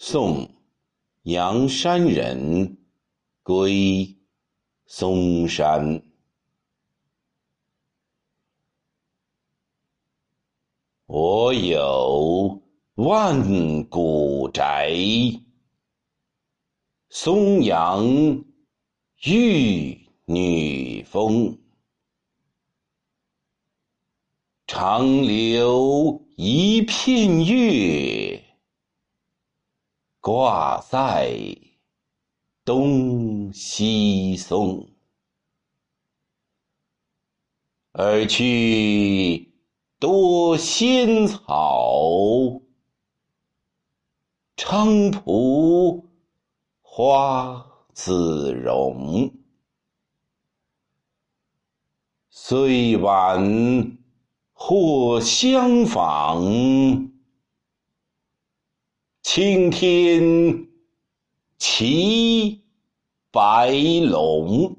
宋，阳山人，归嵩山。我有万古宅，松阳玉女峰。长留一片月，挂在东西松。而去多仙草，菖蒲花自容。虽晚。或相访，青天骑白龙。